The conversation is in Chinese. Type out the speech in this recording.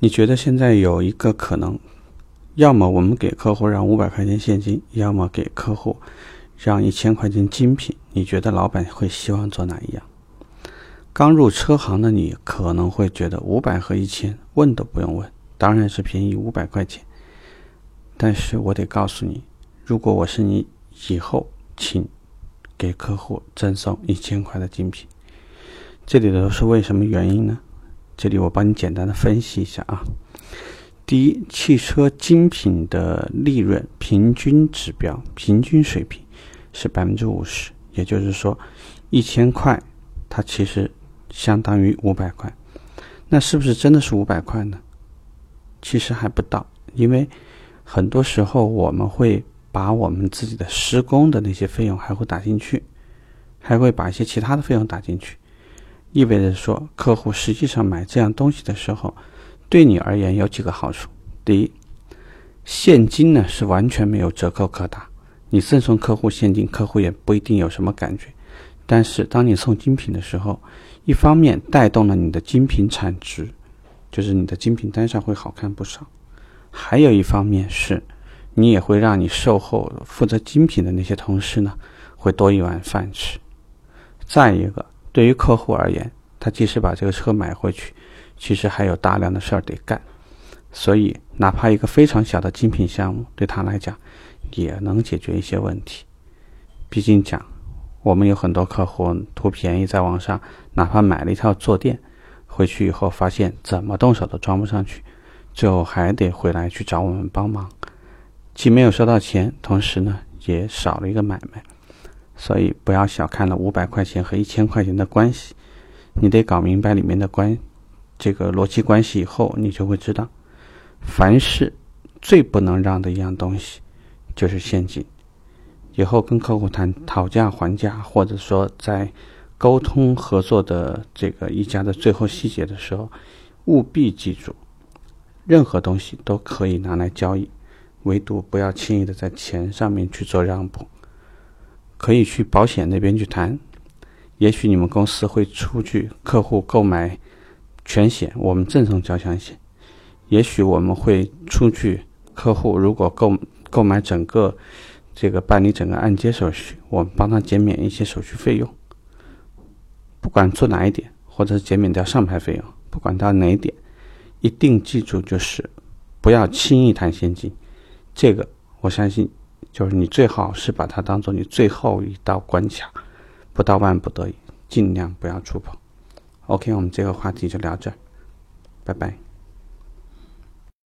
你觉得现在有一个可能，要么我们给客户让五百块钱现金，要么给客户让一千块钱精品。你觉得老板会希望做哪一样？刚入车行的你可能会觉得五百和一千问都不用问，当然是便宜五百块钱。但是我得告诉你，如果我是你，以后请给客户赠送一千块的精品。这里的是为什么原因呢？这里我帮你简单的分析一下啊。第一，汽车精品的利润平均指标、平均水平是百分之五十，也就是说，一千块它其实相当于五百块。那是不是真的是五百块呢？其实还不到，因为很多时候我们会把我们自己的施工的那些费用还会打进去，还会把一些其他的费用打进去。意味着说，客户实际上买这样东西的时候，对你而言有几个好处。第一，现金呢是完全没有折扣可打，你赠送客户现金，客户也不一定有什么感觉。但是当你送精品的时候，一方面带动了你的精品产值，就是你的精品单上会好看不少；还有一方面是，你也会让你售后负责精品的那些同事呢，会多一碗饭吃。再一个。对于客户而言，他即使把这个车买回去，其实还有大量的事儿得干，所以哪怕一个非常小的精品项目，对他来讲也能解决一些问题。毕竟讲，我们有很多客户图便宜，在网上哪怕买了一套坐垫，回去以后发现怎么动手都装不上去，最后还得回来去找我们帮忙，既没有收到钱，同时呢也少了一个买卖。所以不要小看了五百块钱和一千块钱的关系，你得搞明白里面的关这个逻辑关系以后，你就会知道，凡事最不能让的一样东西就是现金。以后跟客户谈讨价还价，或者说在沟通合作的这个一家的最后细节的时候，务必记住，任何东西都可以拿来交易，唯独不要轻易的在钱上面去做让步。可以去保险那边去谈，也许你们公司会出具客户购买全险，我们赠送交强险；也许我们会出具客户如果购购买整个这个办理整个按揭手续，我们帮他减免一些手续费用。不管做哪一点，或者是减免掉上牌费用，不管到哪一点，一定记住就是不要轻易谈现金。这个我相信。就是你最好是把它当做你最后一道关卡，不到万不得已，尽量不要触碰。OK，我们这个话题就聊这儿，拜拜。